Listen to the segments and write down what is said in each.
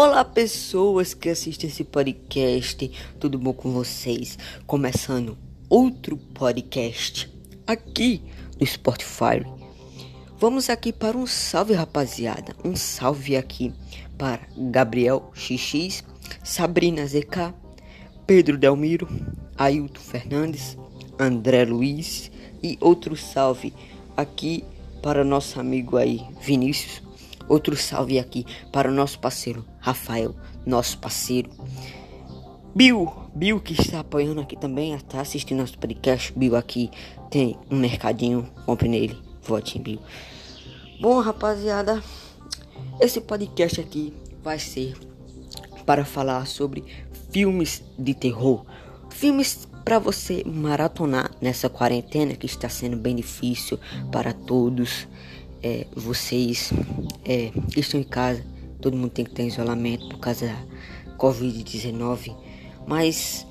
Olá, pessoas que assistem esse podcast, tudo bom com vocês? Começando outro podcast aqui no Spotify. Vamos aqui para um salve, rapaziada. Um salve aqui para Gabriel XX, Sabrina ZK, Pedro Delmiro, Ailton Fernandes, André Luiz e outro salve aqui para nosso amigo aí Vinícius Outro salve aqui para o nosso parceiro Rafael, nosso parceiro. Bill, Bill que está apoiando aqui também, está assistindo nosso podcast. Bill aqui tem um mercadinho, compre nele, vote em Bill. Bom, rapaziada, esse podcast aqui vai ser para falar sobre filmes de terror. Filmes para você maratonar nessa quarentena que está sendo bem difícil para todos é, vocês é, estão em casa, todo mundo tem que ter isolamento por causa da Covid-19, mas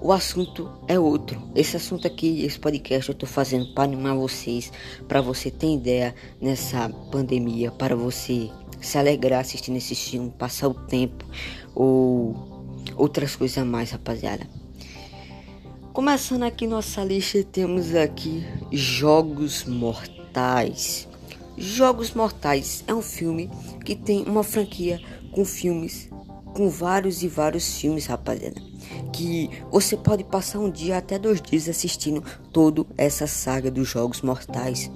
o assunto é outro. Esse assunto aqui, esse podcast eu estou fazendo para animar vocês, para você ter ideia nessa pandemia, para você se alegrar assistindo esse filme, passar o tempo ou outras coisas a mais, rapaziada. Começando aqui nossa lista, temos aqui Jogos Mortais. Jogos Mortais é um filme que tem uma franquia com filmes, com vários e vários filmes, rapaziada. Que você pode passar um dia até dois dias assistindo toda essa saga dos Jogos Mortais.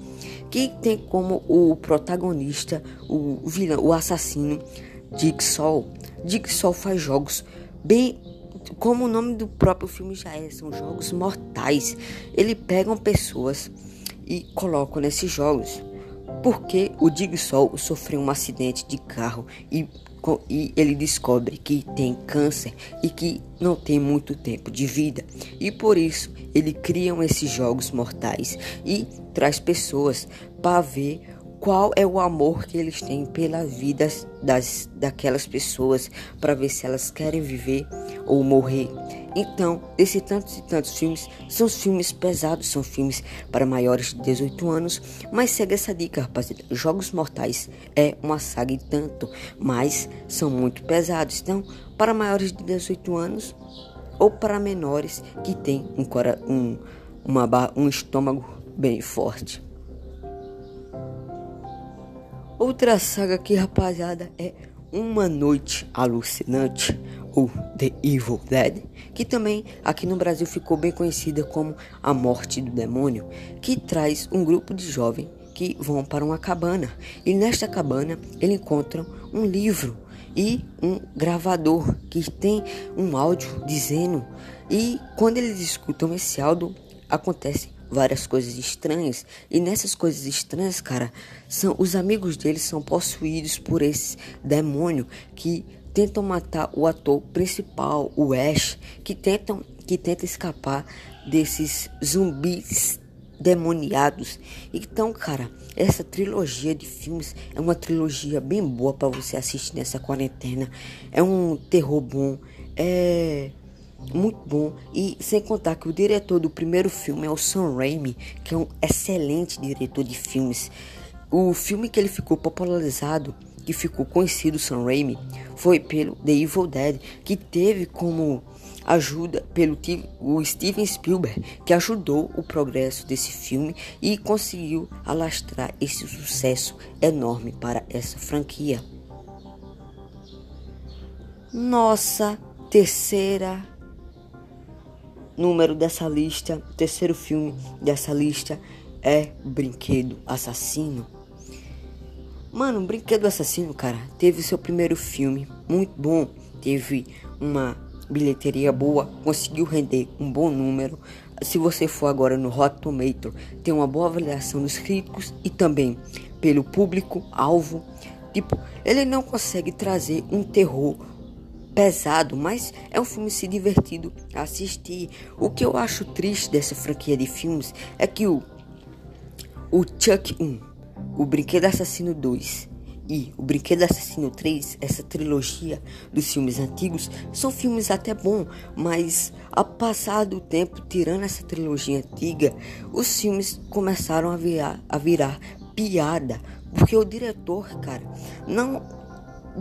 Que tem como o protagonista, o vilão, o assassino, Jigsaw. Jigsaw faz jogos bem como o nome do próprio filme já é, são jogos mortais. Ele pegam pessoas e colocam nesses jogos porque o Digsol sofreu um acidente de carro e, e ele descobre que tem câncer e que não tem muito tempo de vida. E por isso ele cria esses jogos mortais e traz pessoas para ver qual é o amor que eles têm pela vida das, daquelas pessoas para ver se elas querem viver ou morrer. Então, desses tantos e tantos filmes, são filmes pesados, são filmes para maiores de 18 anos, mas segue essa dica, rapaziada. Jogos Mortais é uma saga e tanto, mas são muito pesados. Então, para maiores de 18 anos ou para menores que têm um, um, uma, um estômago bem forte. Outra saga aqui, rapaziada, é Uma Noite Alucinante ou The Evil Dead, que também aqui no Brasil ficou bem conhecida como A Morte do Demônio, que traz um grupo de jovens que vão para uma cabana. E nesta cabana eles encontram um livro e um gravador que tem um áudio dizendo. E quando eles escutam esse áudio acontece várias coisas estranhas. E nessas coisas estranhas, cara, são os amigos deles são possuídos por esse demônio que tentam matar o ator principal, o Ash, que tentam que tenta escapar desses zumbis demoniados. Então, cara, essa trilogia de filmes é uma trilogia bem boa para você assistir nessa quarentena. É um terror bom, é muito bom e sem contar que o diretor do primeiro filme é o Sam Raimi, que é um excelente diretor de filmes. O filme que ele ficou popularizado que ficou conhecido Sam Raimi foi pelo The Evil Dead, que teve como ajuda pelo o Steven Spielberg, que ajudou o progresso desse filme e conseguiu alastrar esse sucesso enorme para essa franquia. Nossa terceira número dessa lista, terceiro filme dessa lista é Brinquedo Assassino. Mano, Brinquedo Assassino, cara, teve seu primeiro filme muito bom, teve uma bilheteria boa, conseguiu render um bom número. Se você for agora no Hot Tomato, tem uma boa avaliação dos críticos e também pelo público alvo. Tipo, ele não consegue trazer um terror pesado, mas é um filme se divertido assistir. O que eu acho triste dessa franquia de filmes é que o o Chuck 1 o Brinquedo Assassino 2 e O Brinquedo Assassino 3, essa trilogia dos filmes antigos, são filmes até bons, mas a passar do tempo, tirando essa trilogia antiga, os filmes começaram a virar, a virar piada, porque o diretor, cara, não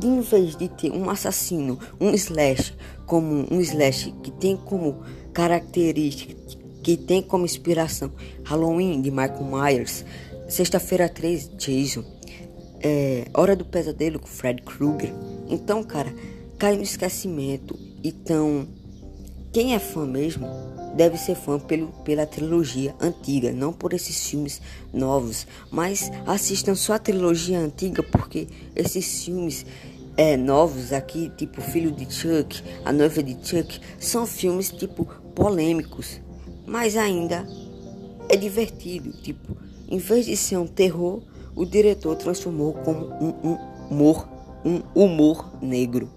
em vez de ter um assassino, um slash, como um slash que tem como característica, que tem como inspiração Halloween de Michael Myers, Sexta-feira 3, Jason, é, Hora do Pesadelo com Fred Krueger. Então, cara, cai no esquecimento. Então, quem é fã mesmo deve ser fã pelo, pela trilogia antiga, não por esses filmes novos. Mas assistam só a trilogia antiga, porque esses filmes é, novos aqui, tipo Filho de Chuck, A Noiva de Chuck, são filmes tipo polêmicos, mas ainda é divertido. Tipo, em vez de ser um terror, o diretor transformou como um, um humor, um humor negro.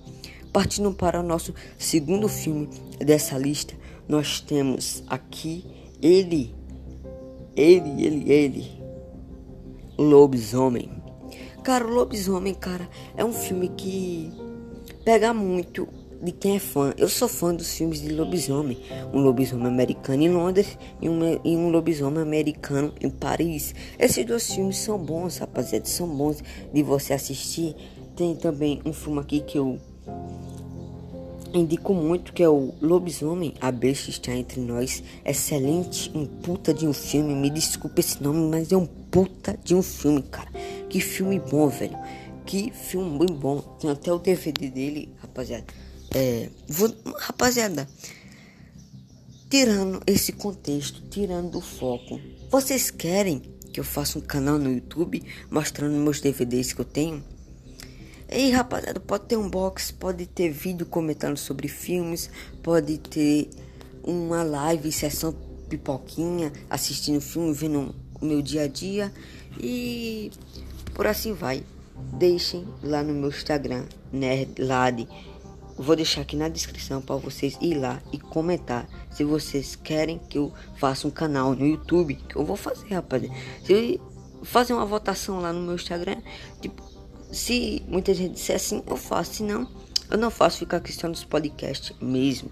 Partindo para o nosso segundo filme dessa lista, nós temos aqui ele, ele, ele, ele, Lobisomem. Cara, o Lobisomem, cara, é um filme que pega muito de quem é fã. Eu sou fã dos filmes de lobisomem. Um lobisomem americano em Londres e um, e um lobisomem americano em Paris. Esses dois filmes são bons, rapaziada. São bons de você assistir. Tem também um filme aqui que eu indico muito que é o Lobisomem, a Besta está entre nós. Excelente, um puta de um filme. Me desculpe esse nome, mas é um puta de um filme, cara. Que filme bom, velho. Que filme bom. Tem até o DVD dele, rapaziada. É, vou, rapaziada, tirando esse contexto, tirando o foco, vocês querem que eu faça um canal no YouTube mostrando meus DVDs que eu tenho? E rapaziada, pode ter um box, pode ter vídeo comentando sobre filmes, pode ter uma live, sessão pipoquinha, assistindo filme, vendo o meu dia a dia e por assim vai. Deixem lá no meu Instagram, Nerdlad. Vou deixar aqui na descrição para vocês ir lá e comentar se vocês querem que eu faça um canal no YouTube, que eu vou fazer, rapaziada. Se fazer uma votação lá no meu Instagram, tipo se muita gente disser assim, eu faço. Se não, eu não faço ficar questão dos podcasts mesmo.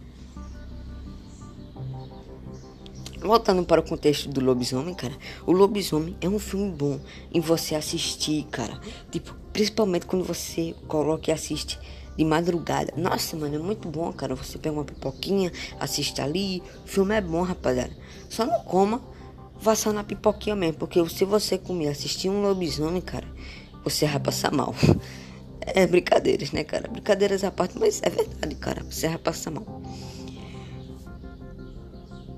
Voltando para o contexto do lobisomem, cara. O lobisomem é um filme bom em você assistir, cara. Tipo, principalmente quando você coloca e assiste de madrugada. Nossa, mano, é muito bom, cara. Você pega uma pipoquinha, assiste ali. O filme é bom, rapaziada. Só não coma, vá só na pipoquinha mesmo. Porque se você comer assistir um lobisomem, cara, você vai passar mal. É brincadeiras, né, cara? Brincadeiras à parte, mas é verdade, cara. Você vai passar mal.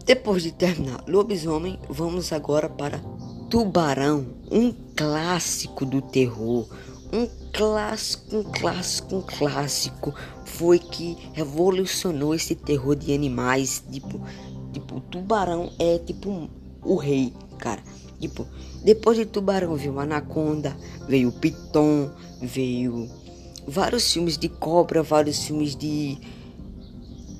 Depois de terminar Lobisomem, vamos agora para Tubarão, um clássico do terror. Um clássico, um clássico, um clássico. Foi que revolucionou esse terror de animais. Tipo, tipo, Tubarão é tipo o rei, cara. Tipo, depois de Tubarão veio Anaconda, veio Piton, veio vários filmes de cobra, vários filmes de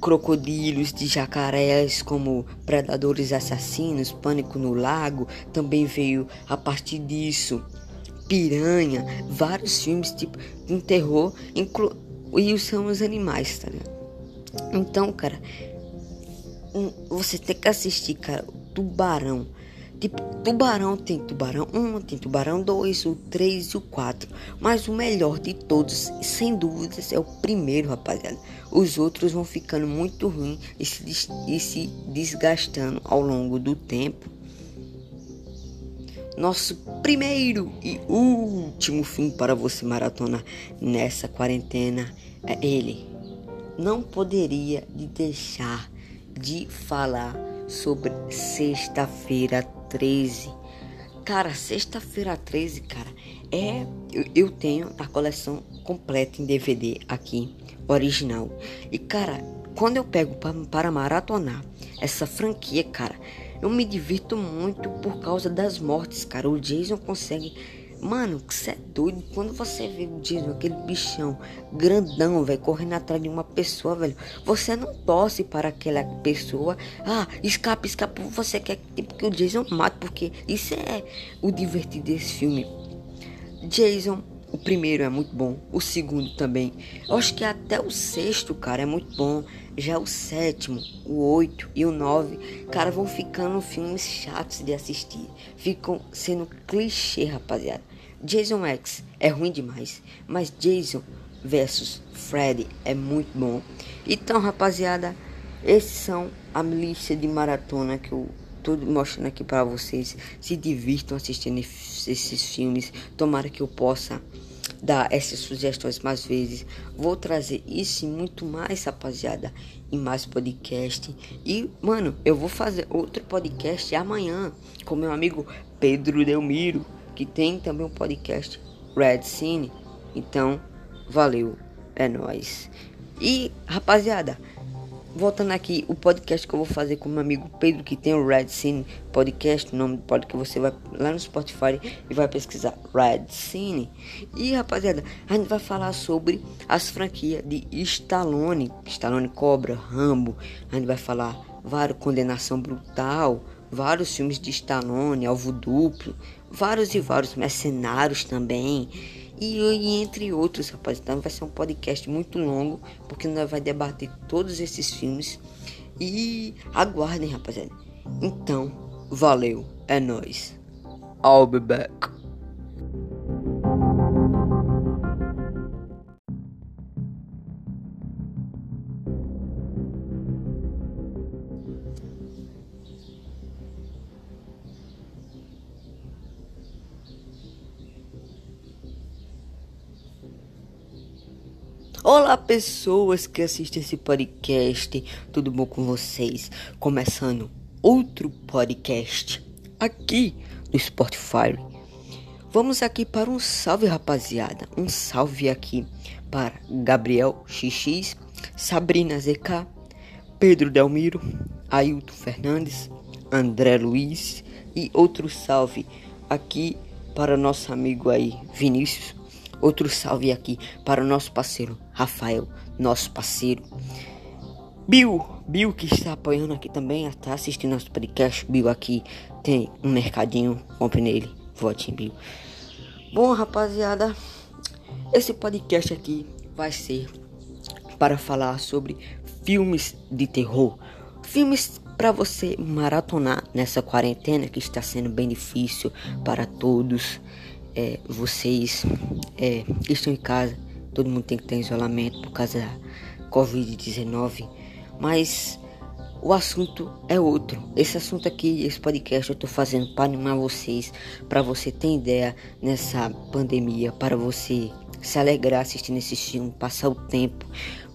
crocodilos, de jacarés como predadores assassinos, pânico no lago, também veio a partir disso piranha, vários filmes tipo um terror, inclu e são os animais, tá ligado? Então, cara, um, você tem que assistir, cara, Tubarão. Tipo, Tubarão tem Tubarão 1, tem Tubarão 2, o 3 e o 4. Mas o melhor de todos, sem dúvidas, é o primeiro, rapaziada. Os outros vão ficando muito ruins e se, e se desgastando ao longo do tempo. Nosso primeiro e último filme para você maratona nessa quarentena é ele. Não poderia deixar de falar sobre sexta-feira 13. Cara, sexta-feira 13, cara, é. Eu, eu, tenho a coleção completa em DVD aqui, original. E, cara, quando eu pego pra, para maratonar essa franquia, cara, eu me divirto muito por causa das mortes, cara. O Jason consegue Mano, você é doido. Quando você vê o Jason, aquele bichão grandão, velho, correndo atrás de uma pessoa, velho, você não torce para aquela pessoa. Ah, escapa, escapa. Você quer tipo, que o Jason mate, porque isso é o divertido desse filme. Jason, o primeiro é muito bom, o segundo também. Eu acho que até o sexto, cara, é muito bom. Já o sétimo, o oito e o nove, cara, vão ficando filmes chatos de assistir. Ficam sendo clichê, rapaziada. Jason X é ruim demais, mas Jason versus Freddy é muito bom. Então, rapaziada, esses são a lista de maratona que eu tô mostrando aqui para vocês. Se divirtam assistindo esses filmes. Tomara que eu possa dar essas sugestões mais vezes. Vou trazer isso e muito mais, rapaziada, em mais podcast. E, mano, eu vou fazer outro podcast amanhã com meu amigo Pedro Delmiro, que tem também um podcast Red Cine. Então, valeu, é nós. E, rapaziada, voltando aqui, o podcast que eu vou fazer com meu amigo Pedro, que tem o Red Cine Podcast, o nome do podcast, você vai lá no Spotify e vai pesquisar Red Cine. E rapaziada, a gente vai falar sobre as franquias de Stallone, Stallone Cobra, Rambo. A gente vai falar vários Condenação Brutal, vários filmes de Stallone, Alvo Duplo, vários e vários mercenários também. E, e, entre outros, rapaz. Então vai ser um podcast muito longo, porque nós vai debater todos esses filmes. E aguardem, rapaziada. Então, valeu, é nóis. I'll be back. Olá, pessoas que assistem esse podcast, tudo bom com vocês? Começando outro podcast aqui no Spotify. Vamos aqui para um salve, rapaziada. Um salve aqui para Gabriel XX, Sabrina ZK, Pedro Delmiro, Ailton Fernandes, André Luiz e outro salve aqui para nosso amigo aí, Vinícius Outro salve aqui para o nosso parceiro Rafael, nosso parceiro. Bill, Bill que está apoiando aqui também, está assistindo nosso podcast. Bill aqui tem um mercadinho, compre nele, vote em Bill. Bom, rapaziada, esse podcast aqui vai ser para falar sobre filmes de terror. Filmes para você maratonar nessa quarentena que está sendo bem difícil para todos é, vocês é, estão em casa, todo mundo tem que ter isolamento por causa da Covid-19, mas o assunto é outro. Esse assunto aqui, esse podcast eu tô fazendo para animar vocês, para você ter ideia nessa pandemia, para você se alegrar assistindo esse filme, passar o tempo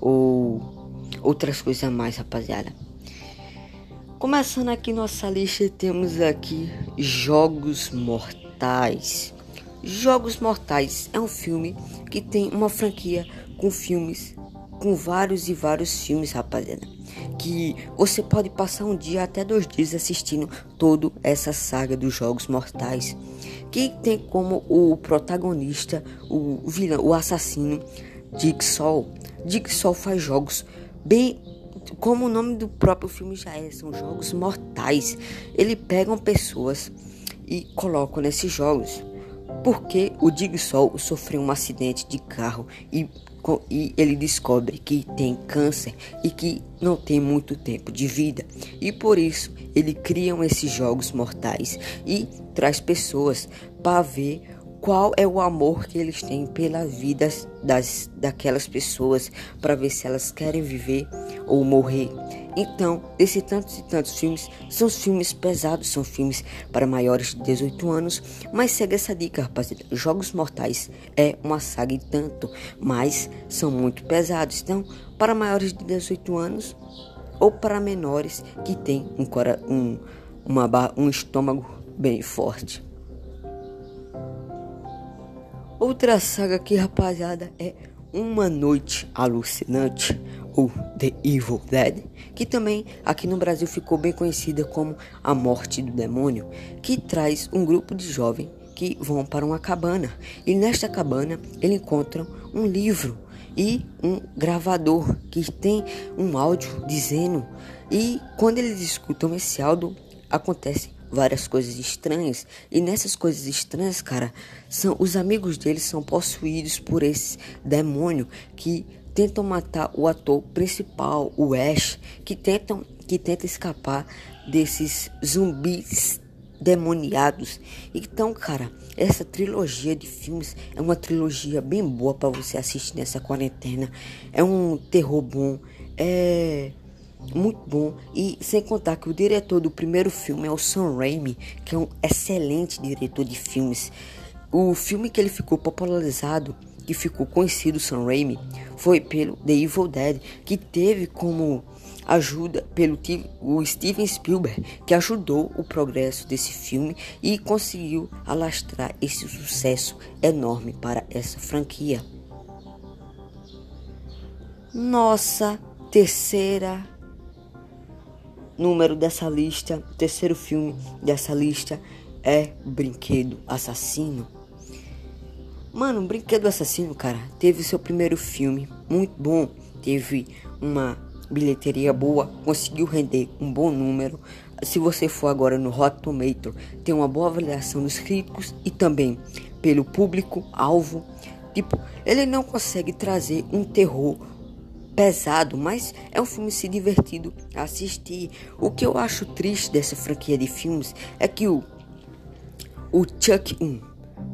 ou outras coisas a mais, rapaziada. Começando aqui nossa lista, temos aqui Jogos Mortais. Jogos Mortais é um filme que tem uma franquia com filmes, com vários e vários filmes, rapaziada. Que você pode passar um dia até dois dias assistindo toda essa saga dos Jogos Mortais. Que tem como o protagonista, o vilão, o assassino, Dick Sol. Dick Sol faz jogos bem como o nome do próprio filme já é, são jogos mortais. Ele pegam pessoas e colocam nesses jogos porque o Digsol sofreu um acidente de carro e, e ele descobre que tem câncer e que não tem muito tempo de vida. E por isso ele cria esses jogos mortais e traz pessoas para ver qual é o amor que eles têm pela vida das, daquelas pessoas para ver se elas querem viver ou morrer. Então, esses tantos e tantos filmes são filmes pesados, são filmes para maiores de 18 anos, mas segue essa dica, rapaziada. Jogos Mortais é uma saga e tanto, mas são muito pesados. Então, para maiores de 18 anos ou para menores que têm um, um, uma, um estômago bem forte. Outra saga aqui, rapaziada, é Uma Noite Alucinante ou The Evil Dead, que também aqui no Brasil ficou bem conhecida como A Morte do Demônio, que traz um grupo de jovens que vão para uma cabana. E nesta cabana eles encontram um livro e um gravador que tem um áudio dizendo. E quando eles escutam esse áudio acontece várias coisas estranhas e nessas coisas estranhas, cara, são os amigos deles são possuídos por esse demônio que tentam matar o ator principal, o Ash, que tentam que tenta escapar desses zumbis endemoniados. Então, cara, essa trilogia de filmes é uma trilogia bem boa para você assistir nessa quarentena. É um terror bom, é muito bom e sem contar que o diretor do primeiro filme é o Sam Raimi, que é um excelente diretor de filmes. O filme que ele ficou popularizado, que ficou conhecido Sam Raimi, foi pelo The Evil Dead, que teve como ajuda pelo o Steven Spielberg, que ajudou o progresso desse filme e conseguiu alastrar esse sucesso enorme para essa franquia. Nossa terceira número dessa lista, terceiro filme dessa lista é Brinquedo Assassino. Mano, Brinquedo Assassino, cara, teve seu primeiro filme muito bom, teve uma bilheteria boa, conseguiu render um bom número. Se você for agora no Hot Tomato, tem uma boa avaliação dos críticos e também pelo público alvo. Tipo, ele não consegue trazer um terror pesado, mas é um filme se divertido assistir. O que eu acho triste dessa franquia de filmes é que o o Chuck 1,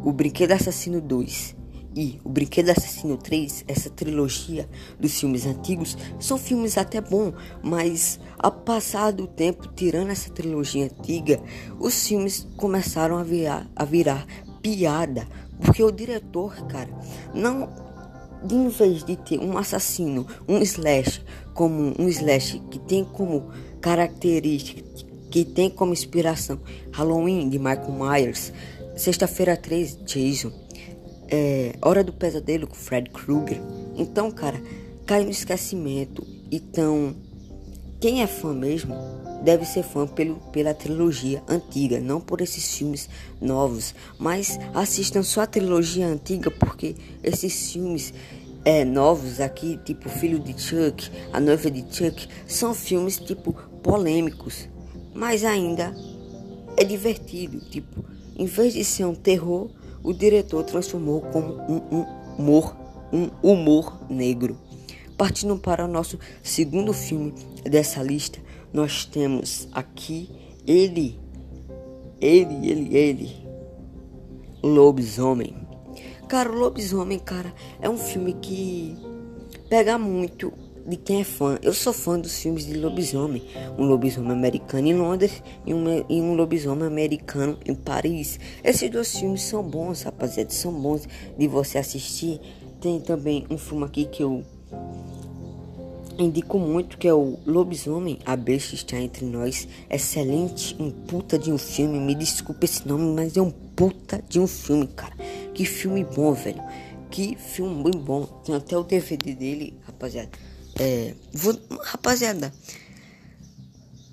o Brinquedo Assassino 2 e O Brinquedo Assassino 3, essa trilogia dos filmes antigos, são filmes até bons, mas a passar do tempo, tirando essa trilogia antiga, os filmes começaram a virar, a virar piada, porque o diretor, cara, não em vez de ter um assassino, um slash, como um slash que tem como característica, que tem como inspiração Halloween de Michael Myers, Sexta-feira 3, Jason, é, Hora do Pesadelo com Fred Krueger. Então, cara, cai no esquecimento. Então, quem é fã mesmo deve ser fã pelo, pela trilogia antiga, não por esses filmes novos. Mas assistam só a trilogia antiga porque esses filmes é, novos aqui, tipo Filho de Chuck, A Noiva de Chuck, são filmes tipo polêmicos, mas ainda é divertido. Tipo, em vez de ser um terror, o diretor transformou como um, um humor, um humor negro. Partindo para o nosso segundo filme dessa lista, nós temos aqui ele, ele, ele, ele, Lobisomem. Cara, Lobisomem, cara, é um filme que pega muito de quem é fã. Eu sou fã dos filmes de lobisomem. Um lobisomem americano em Londres e um, e um lobisomem americano em Paris. Esses dois filmes são bons, rapaziada. São bons de você assistir. Tem também um filme aqui que eu indico muito, que é o Lobisomem. A Besta está entre nós. Excelente, um puta de um filme. Me desculpe esse nome, mas é um puta de um filme, cara. Que filme bom, velho. Que filme muito bom. Tem até o DVD dele, rapaziada. É, vou, rapaziada,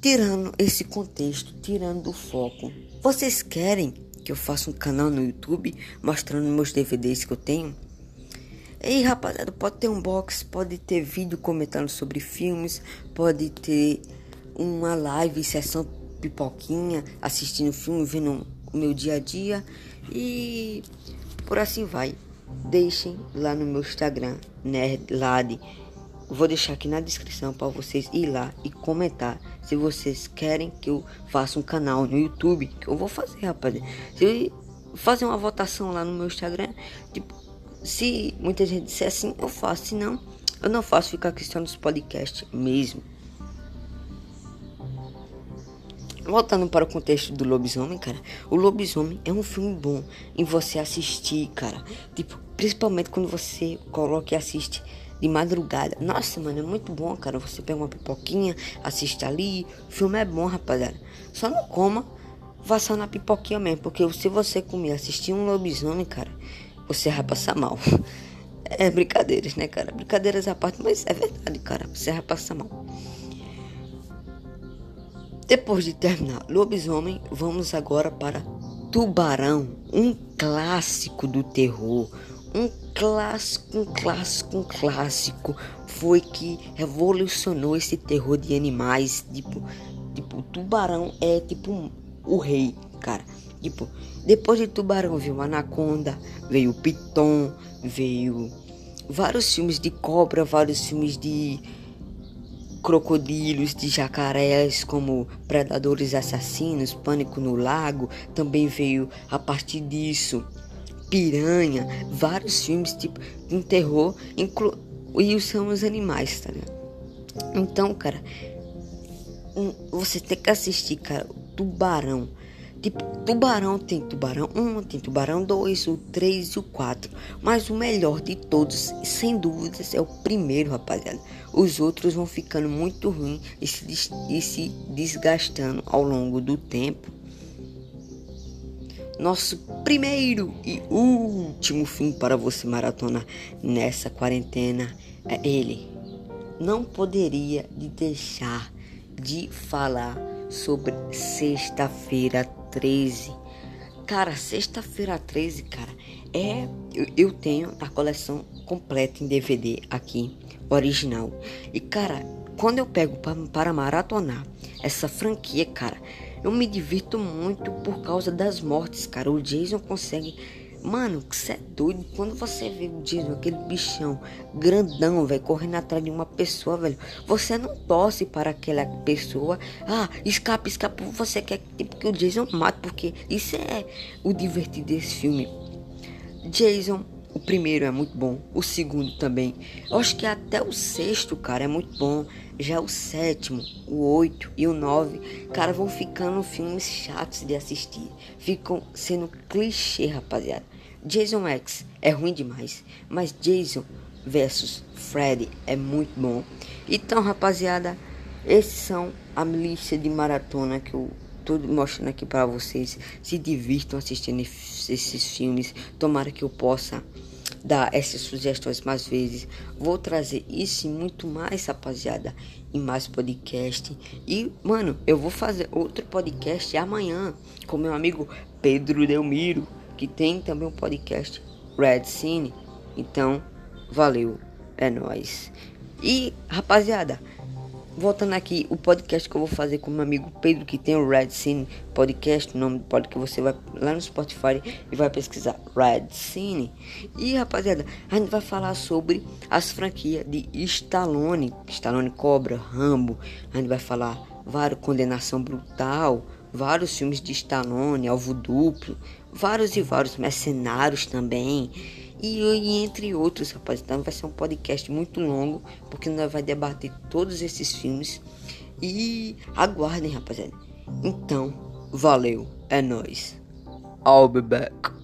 tirando esse contexto, tirando o foco, vocês querem que eu faça um canal no YouTube mostrando meus DVDs que eu tenho? E rapaziada, pode ter um box, pode ter vídeo comentando sobre filmes, pode ter uma live, sessão pipoquinha, assistindo filme, vendo o meu dia a dia e por assim vai. Deixem lá no meu Instagram, Nerdlade Vou deixar aqui na descrição para vocês ir lá e comentar se vocês querem que eu faça um canal no YouTube, eu vou fazer, rapaz. Se fazer uma votação lá no meu Instagram, tipo, se muita gente disser assim, eu faço, se não, eu não faço ficar questão dos podcasts mesmo. Voltando para o contexto do lobisomem, cara, o lobisomem é um filme bom em você assistir, cara. Tipo, principalmente quando você coloca e assiste de madrugada. Nossa, mano, é muito bom, cara. Você pega uma pipoquinha, assiste ali. O filme é bom, rapaziada. Só não coma, vá só na pipoquinha mesmo. Porque se você comer, assistir um lobisomem, cara, você vai passar mal. É brincadeiras, né, cara? Brincadeiras à parte, mas é verdade, cara. Você vai passar mal. Depois de terminar Lobisomem, vamos agora para Tubarão, um clássico do terror, um clássico, um clássico, um clássico foi que revolucionou esse terror de animais. Tipo, tipo, tubarão é tipo o rei, cara. Tipo, depois de Tubarão veio Anaconda, veio Piton, veio vários filmes de cobra, vários filmes de crocodilos, de jacarés como predadores assassinos, pânico no lago, também veio a partir disso. Piranha, vários filmes tipo um terror, inclu e são os animais, tá ligado? Então, cara, você tem que assistir, cara, Tubarão. Tipo, Tubarão tem Tubarão 1, tem Tubarão 2, o 3 e o 4. Mas o melhor de todos, sem dúvidas, é o primeiro, rapaziada. Os outros vão ficando muito ruins e se, e se desgastando ao longo do tempo. Nosso primeiro e último filme para você maratona nessa quarentena é ele. Não poderia deixar de falar sobre sexta-feira 13. Cara, sexta-feira 13, cara, é. Eu, eu, tenho a coleção completa em DVD aqui, original. E, cara, quando eu pego pra, para maratonar essa franquia, cara, eu me divirto muito por causa das mortes, cara. O Jason consegue Mano, que você é doido. Quando você vê o Jason, aquele bichão grandão, velho, correndo atrás de uma pessoa, velho, você não torce para aquela pessoa. Ah, escapa, escapa. Você quer tipo, que o Jason mate, porque isso é o divertido desse filme. Jason, o primeiro é muito bom, o segundo também. Eu acho que até o sexto, cara, é muito bom. Já o sétimo, o oito e o nove, cara, vão ficando filmes chatos de assistir. Ficam sendo clichê, rapaziada. Jason X é ruim demais, mas Jason versus Freddy é muito bom. Então, rapaziada, esses são a lista de maratona que eu tô mostrando aqui para vocês. Se divirtam assistindo esses filmes. Tomara que eu possa dar essas sugestões mais vezes. Vou trazer isso e muito mais, rapaziada, em mais podcast. E, mano, eu vou fazer outro podcast amanhã com meu amigo Pedro Delmiro que tem também um podcast Red Cine. Então, valeu, é nós. E rapaziada, voltando aqui, o podcast que eu vou fazer com meu amigo Pedro, que tem o Red Cine Podcast, o nome do podcast você vai lá no Spotify e vai pesquisar Red Cine. E rapaziada, a gente vai falar sobre as franquias de Stallone, Stallone Cobra, Rambo. A gente vai falar vários Condenação Brutal, vários filmes de Stallone, Alvo Duplo, vários e vários mercenários também. E, e, entre outros, rapaz. Então vai ser um podcast muito longo, porque nós vai debater todos esses filmes. E aguardem, rapaziada. Então, valeu, é nóis. I'll be back.